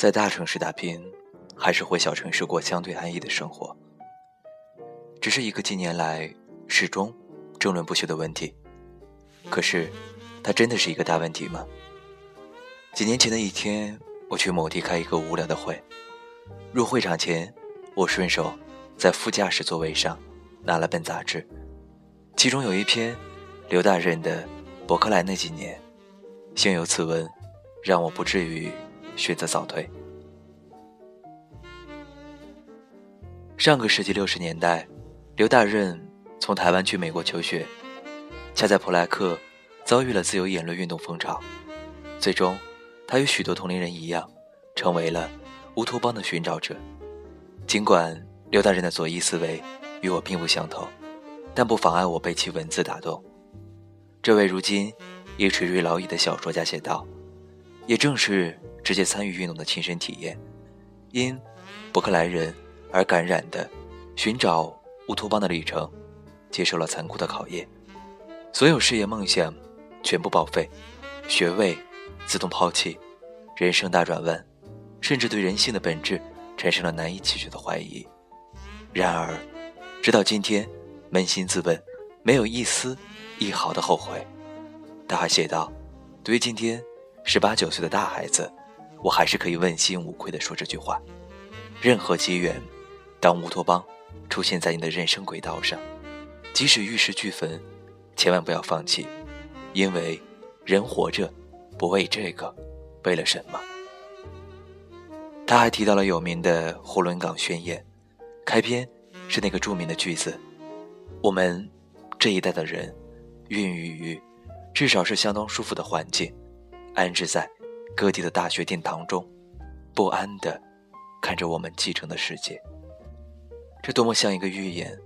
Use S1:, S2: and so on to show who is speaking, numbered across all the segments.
S1: 在大城市打拼，还是回小城市过相对安逸的生活，只是一个近年来始终争论不休的问题。可是，它真的是一个大问题吗？几年前的一天，我去某地开一个无聊的会，入会场前，我顺手在副驾驶座位上拿了本杂志，其中有一篇刘大任的《伯克莱那几年》，幸有此文，让我不至于选择早退。上个世纪六十年代，刘大任从台湾去美国求学，恰在普莱克遭遇了自由言论运动风潮，最终。他与许多同龄人一样，成为了乌托邦的寻找者。尽管刘大任的左翼思维与我并不相同，但不妨碍我被其文字打动。这位如今已垂垂老矣的小说家写道：“也正是直接参与运动的亲身体验，因伯克莱人而感染的寻找乌托邦的旅程，接受了残酷的考验，所有事业梦想全部报废，学位。”自动抛弃，人生大转弯，甚至对人性的本质产生了难以启齿的怀疑。然而，直到今天，扪心自问，没有一丝一毫的后悔。他还写道：“对于今天十八九岁的大孩子，我还是可以问心无愧地说这句话：任何机缘，当乌托邦出现在你的人生轨道上，即使玉石俱焚，千万不要放弃，因为人活着。”不为这个，为了什么？他还提到了有名的《呼伦港宣言》，开篇是那个著名的句子：“我们这一代的人，孕育于至少是相当舒服的环境，安置在各地的大学殿堂中，不安地看着我们继承的世界。”这多么像一个预言！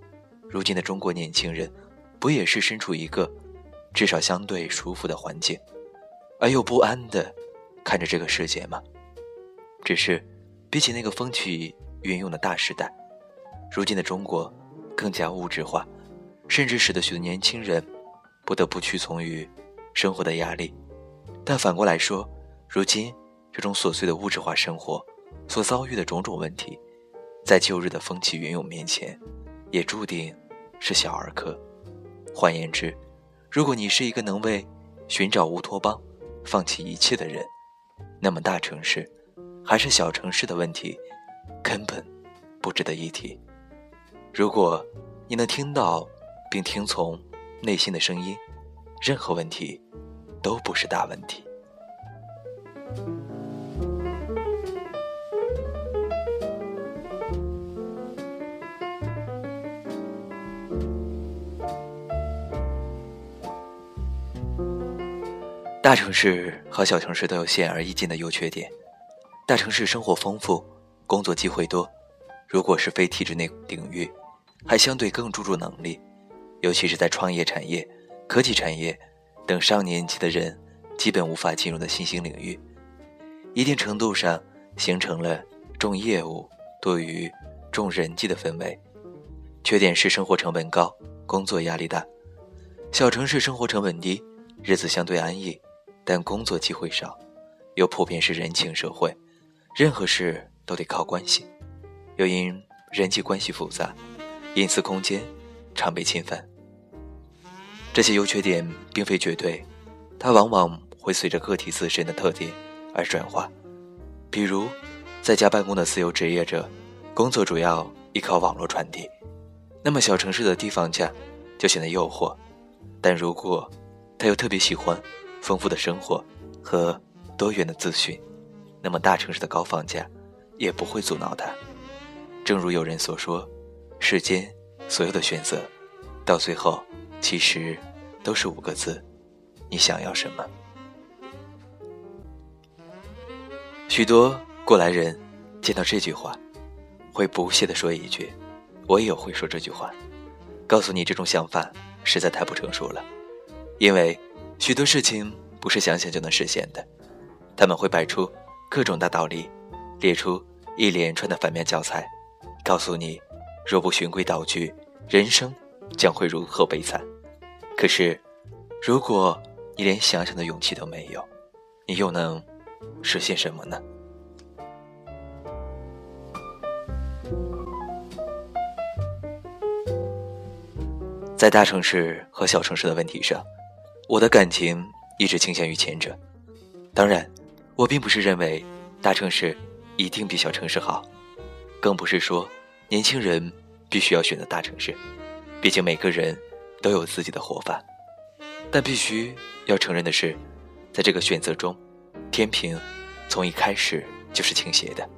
S1: 如今的中国年轻人，不也是身处一个至少相对舒服的环境？而又不安地看着这个世界吗？只是，比起那个风起云涌的大时代，如今的中国更加物质化，甚至使得许多年轻人不得不屈从于生活的压力。但反过来说，如今这种琐碎的物质化生活所遭遇的种种问题，在旧日的风起云涌面前，也注定是小儿科。换言之，如果你是一个能为寻找乌托邦，放弃一切的人，那么大城市还是小城市的问题，根本不值得一提。如果你能听到并听从内心的声音，任何问题都不是大问题。大城市和小城市都有显而易见的优缺点。大城市生活丰富，工作机会多，如果是非体制内领域，还相对更注重能力，尤其是在创业产业、科技产业等上年纪的人基本无法进入的新兴领域，一定程度上形成了重业务多于重人际的氛围。缺点是生活成本高，工作压力大。小城市生活成本低，日子相对安逸。但工作机会少，又普遍是人情社会，任何事都得靠关系，又因人际关系复杂，隐私空间常被侵犯。这些优缺点并非绝对，它往往会随着个体自身的特点而转化。比如，在家办公的自由职业者，工作主要依靠网络传递，那么小城市的低房价就显得诱惑。但如果他又特别喜欢。丰富的生活和多元的资讯，那么大城市的高房价也不会阻挠他。正如有人所说，世间所有的选择，到最后其实都是五个字：你想要什么？许多过来人见到这句话，会不屑地说一句：“我也会说这句话。”告诉你，这种想法实在太不成熟了，因为。许多事情不是想想就能实现的，他们会摆出各种大道理，列出一连串的反面教材，告诉你，若不循规蹈矩，人生将会如何悲惨。可是，如果你连想想的勇气都没有，你又能实现什么呢？在大城市和小城市的问题上我的感情一直倾向于前者。当然我并不是认为大城市一定比小城市好更不是说年轻人必须要选择大城市。毕竟每个人都有自己的活法但必须要承认的是在这个选择中天平从一开始就是倾斜的。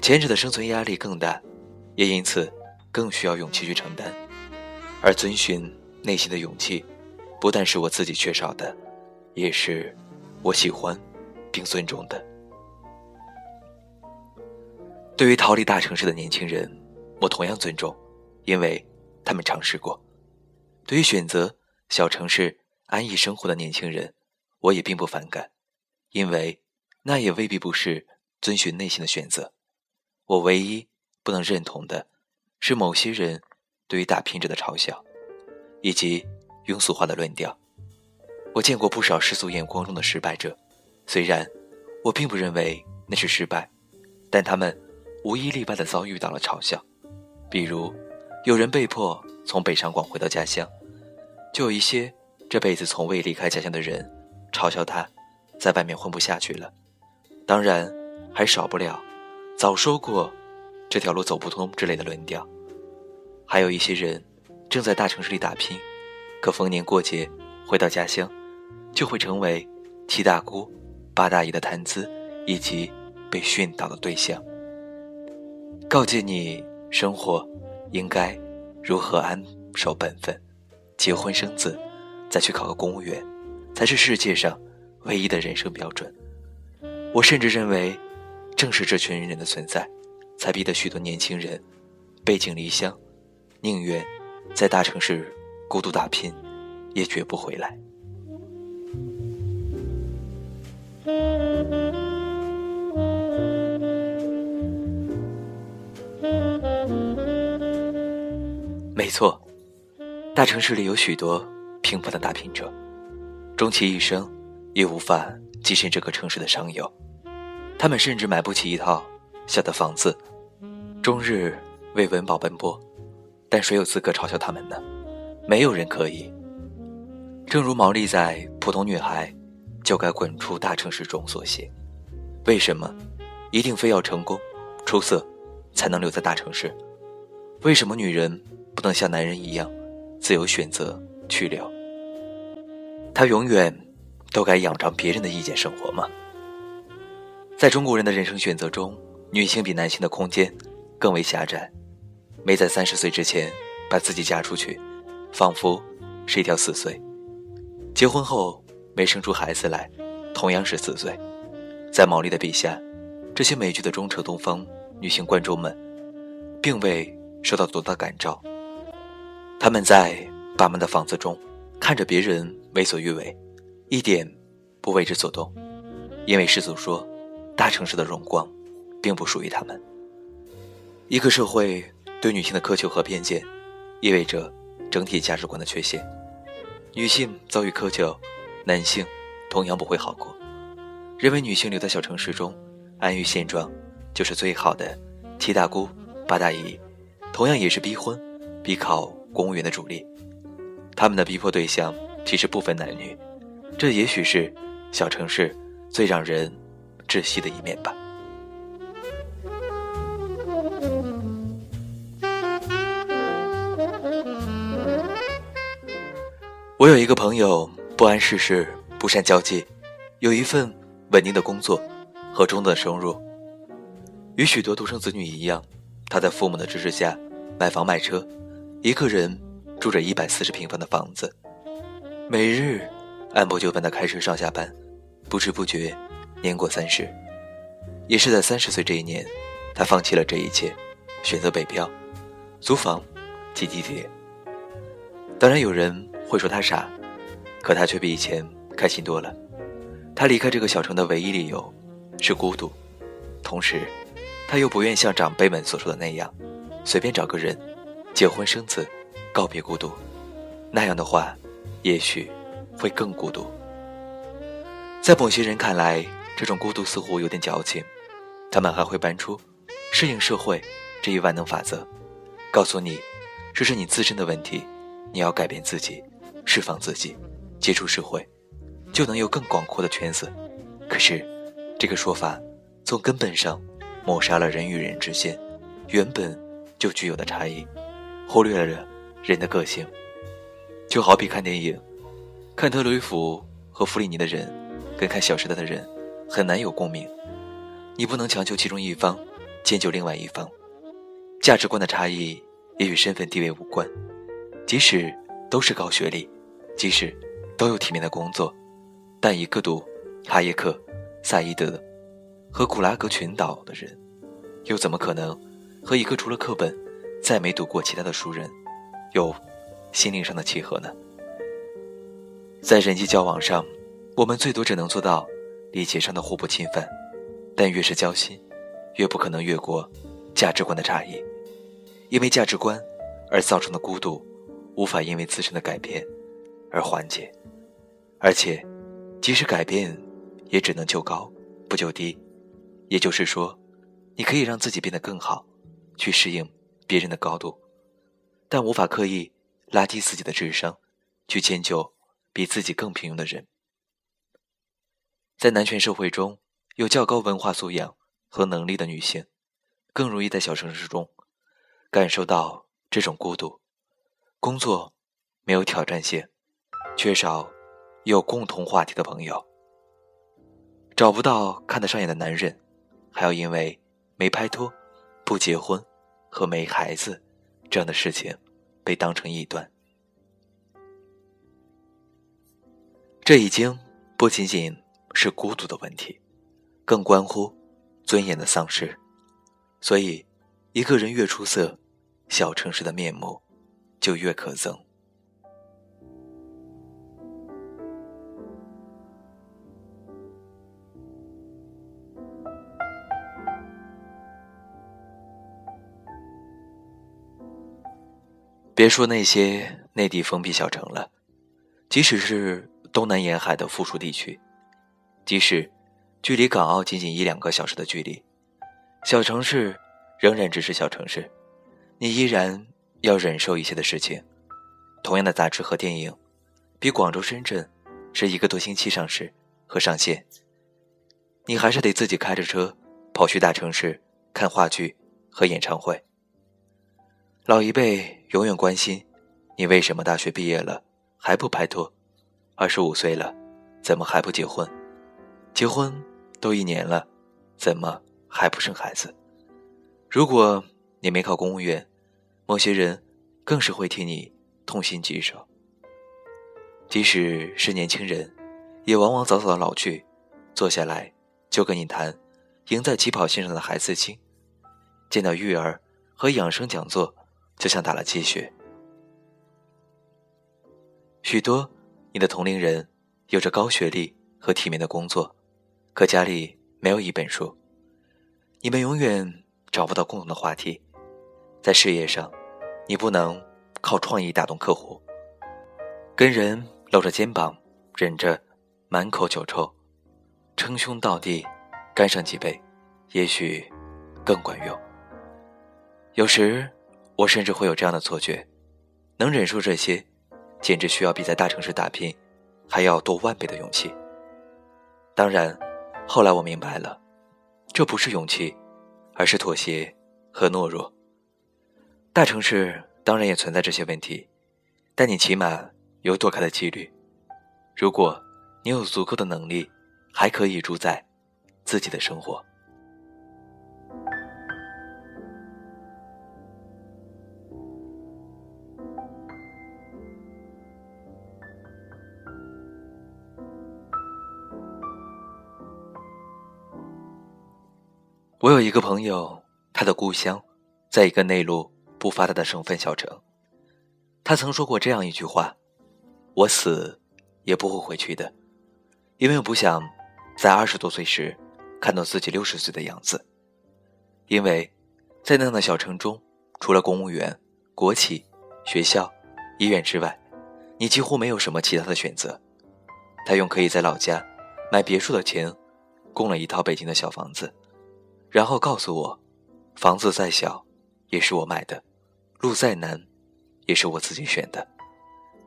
S1: 前者的生存压力更大，也因此更需要勇气去承担。而遵循内心的勇气，不但是我自己缺少的，也是我喜欢并尊重的。对于逃离大城市的年轻人，我同样尊重，因为他们尝试过。对于选择小城市安逸生活的年轻人，我也并不反感，因为那也未必不是遵循内心的选择。我唯一不能认同的，是某些人。对于打拼者的嘲笑，以及庸俗化的论调，我见过不少世俗眼光中的失败者。虽然我并不认为那是失败，但他们无一例外的遭遇到了嘲笑。比如，有人被迫从北上广回到家乡，就有一些这辈子从未离开家乡的人嘲笑他，在外面混不下去了。当然，还少不了早说过这条路走不通之类的论调。还有一些人正在大城市里打拼，可逢年过节回到家乡，就会成为七大姑八大姨的谈资以及被训导的对象。告诫你生活应该如何安守本分，结婚生子，再去考个公务员，才是世界上唯一的人生标准。我甚至认为，正是这群人的存在，才逼得许多年轻人背井离乡。宁愿在大城市孤独打拼，也绝不回来。没错，大城市里有许多平凡的打拼者，终其一生也无法跻身这个城市的上游。他们甚至买不起一套小的房子，终日为温饱奔波。但谁有资格嘲笑他们呢？没有人可以。正如毛利在《普通女孩就该滚出大城市》中所写：“为什么一定非要成功、出色才能留在大城市？为什么女人不能像男人一样自由选择去留？她永远都该仰仗别人的意见生活吗？”在中国人的人生选择中，女性比男性的空间更为狭窄。没在三十岁之前把自己嫁出去，仿佛是一条死罪；结婚后没生出孩子来，同样是死罪。在毛利的笔下，这些美剧的忠诚东方女性观众们，并未受到多大感召。他们在爸妈的房子中看着别人为所欲为，一点不为之所动，因为世俗说，大城市的荣光并不属于他们。一个社会。对女性的苛求和偏见，意味着整体价值观的缺陷。女性遭遇苛求，男性同样不会好过。认为女性留在小城市中安于现状就是最好的，七大姑八大姨，同样也是逼婚、逼考公务员的主力。他们的逼迫对象其实不分男女，这也许是小城市最让人窒息的一面吧。我有一个朋友，不谙世事，不善交际，有一份稳定的工作和中等收入。与许多独生子女一样，他在父母的支持下买房买车，一个人住着一百四十平方的房子，每日按部就班的开车上下班，不知不觉年过三十。也是在三十岁这一年，他放弃了这一切，选择北漂，租房，挤地铁。当然有人。会说他傻，可他却比以前开心多了。他离开这个小城的唯一理由是孤独，同时，他又不愿像长辈们所说的那样，随便找个人结婚生子，告别孤独。那样的话，也许会更孤独。在某些人看来，这种孤独似乎有点矫情，他们还会搬出适应社会这一万能法则，告诉你，这是你自身的问题。你要改变自己，释放自己，接触社会，就能有更广阔的圈子。可是，这个说法从根本上抹杀了人与人之间原本就具有的差异，忽略了人的个性。就好比看电影，看特雷弗和弗里尼的人，跟看《小时代》的人很难有共鸣。你不能强求其中一方迁就另外一方。价值观的差异也与身份地位无关。即使都是高学历，即使都有体面的工作，但一个读哈耶克。萨伊德和古拉格群岛的人，又怎么可能和一个除了课本再没读过其他的熟人有心灵上的契合呢？在人际交往上，我们最多只能做到礼节上的互不侵犯，但越是交心，越不可能越过价值观的差异，因为价值观而造成的孤独，无法因为自身的改变而缓解，而且即使改变。也只能就高，不就低。也就是说，你可以让自己变得更好，去适应别人的高度，但无法刻意拉低自己的智商，去迁就比自己更平庸的人。在男权社会中，有较高文化素养和能力的女性，更容易在小城市中感受到这种孤独。工作没有挑战性，缺少有共同话题的朋友。找不到看得上眼的男人，还要因为没拍拖、不结婚和没孩子这样的事情被当成异端。这已经不仅仅是孤独的问题，更关乎尊严的丧失。所以，一个人越出色，小城市的面目就越可憎。别说那些内地封闭小城了，即使是东南沿海的富庶地区，即使距离港澳仅仅一两个小时的距离，小城市仍然只是小城市，你依然要忍受一些的事情。同样的杂志和电影，比广州、深圳是一个多星期上市和上线，你还是得自己开着车跑去大城市看话剧和演唱会。老一辈永远关心你为什么大学毕业了还不拍拖，二十五岁了怎么还不结婚？结婚都一年了，怎么还不生孩子？如果你没考公务员，某些人更是会替你痛心疾首。即使是年轻人，也往往早早的老去，坐下来就跟你谈赢在起跑线上的孩子气，见到育儿和养生讲座。就像打了鸡血。许多你的同龄人有着高学历和体面的工作，可家里没有一本书，你们永远找不到共同的话题。在事业上，你不能靠创意打动客户，跟人搂着肩膀，忍着满口酒臭，称兄道弟，干上几杯，也许更管用。有时。我甚至会有这样的错觉，能忍受这些，简直需要比在大城市打拼还要多万倍的勇气。当然，后来我明白了，这不是勇气，而是妥协和懦弱。大城市当然也存在这些问题，但你起码有躲开的几率。如果你有足够的能力，还可以主宰自己的生活。我有一个朋友，他的故乡在一个内陆不发达的省份小城。他曾说过这样一句话：“我死也不会回去的，因为我不想在二十多岁时看到自己六十岁的样子。因为，在那样的小城中，除了公务员、国企、学校、医院之外，你几乎没有什么其他的选择。”他用可以在老家买别墅的钱，供了一套北京的小房子。然后告诉我，房子再小，也是我买的；路再难，也是我自己选的。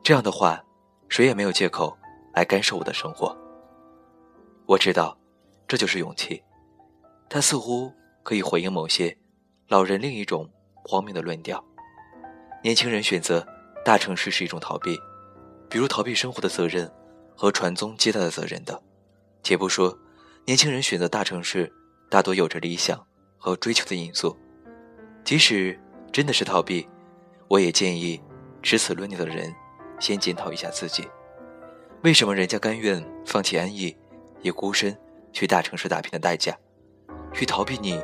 S1: 这样的话，谁也没有借口来干涉我的生活。我知道，这就是勇气。它似乎可以回应某些老人另一种荒谬的论调：年轻人选择大城市是一种逃避，比如逃避生活的责任和传宗接代的责任的。且不说年轻人选择大城市，大多有着理想和追求的因素。即使真的是逃避，我也建议持此论调的人先检讨一下自己：为什么人家甘愿放弃安逸，也孤身去大城市打拼的代价，去逃避你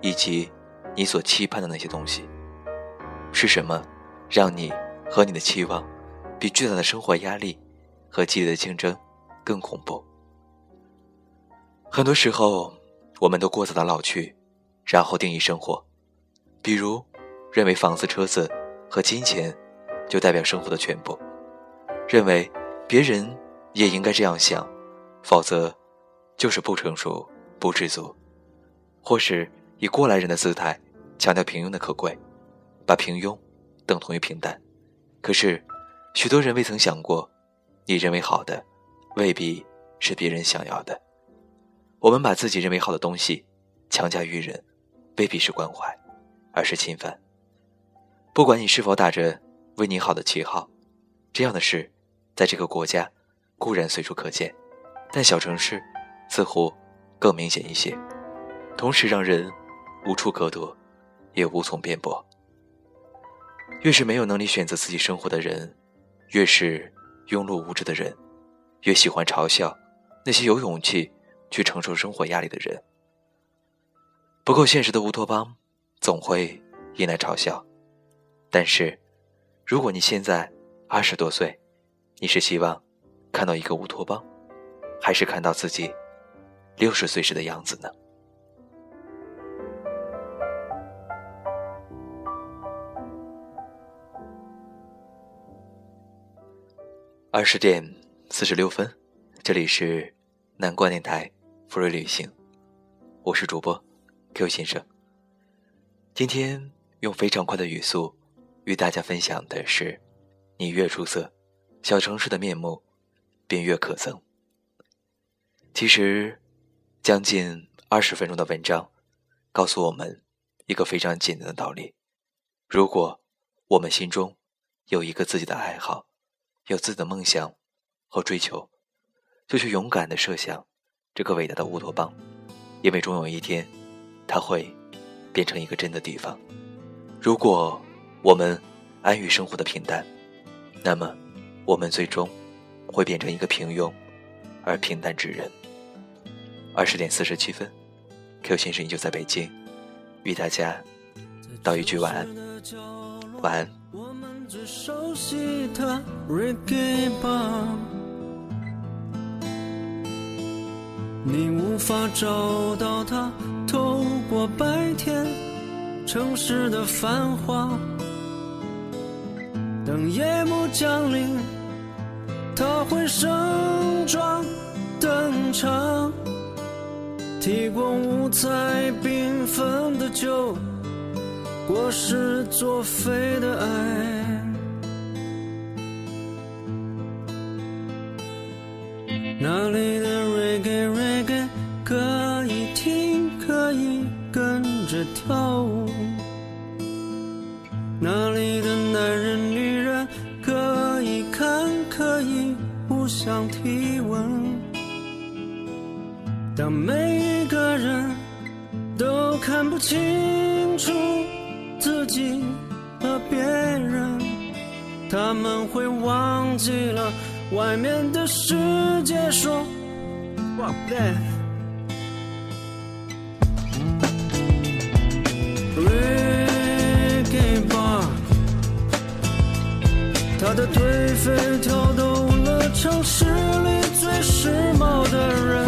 S1: 以及你所期盼的那些东西？是什么让你和你的期望比巨大的生活压力和激烈的竞争更恐怖？很多时候，我们都过早的老去，然后定义生活。比如，认为房子、车子和金钱就代表生活的全部；认为别人也应该这样想，否则就是不成熟、不知足；或是以过来人的姿态强调平庸的可贵，把平庸等同于平淡。可是，许多人未曾想过，你认为好的，未必是别人想要的。我们把自己认为好的东西强加于人，未必是关怀。而是侵犯。不管你是否打着为你好的旗号，这样的事，在这个国家固然随处可见，但小城市似乎更明显一些，同时让人无处可躲，也无从辩驳。越是没有能力选择自己生活的人，越是庸碌无知的人，越喜欢嘲笑那些有勇气去承受生活压力的人。不够现实的乌托邦。总会引来嘲笑，但是，如果你现在二十多岁，你是希望看到一个乌托邦，还是看到自己六十岁时的样子呢？二十点四十六分，这里是南关电台福瑞旅行，我是主播 Q 先生。今天用非常快的语速与大家分享的是：你越出色，小城市的面目便越可憎。其实，将近二十分钟的文章，告诉我们一个非常简单的道理：如果我们心中有一个自己的爱好，有自己的梦想和追求，就去勇敢的设想这个伟大的乌托邦，因为终有一天，它会。变成一个真的地方。如果我们安于生活的平淡，那么我们最终会变成一个平庸而平淡之人。二十点四十七分，Q 先生依旧在北京，与大家道一句晚安，晚安。你无法找到他。透过白天城市的繁华，等夜幕降临，他会盛装登场，提供五彩缤纷的酒，果实作废的爱，男人女人可以看，可以互相体温。当每一个人都看不清楚自己和别人，他们会忘记了外面的世界说。的颓废跳动了城市里最时髦的人。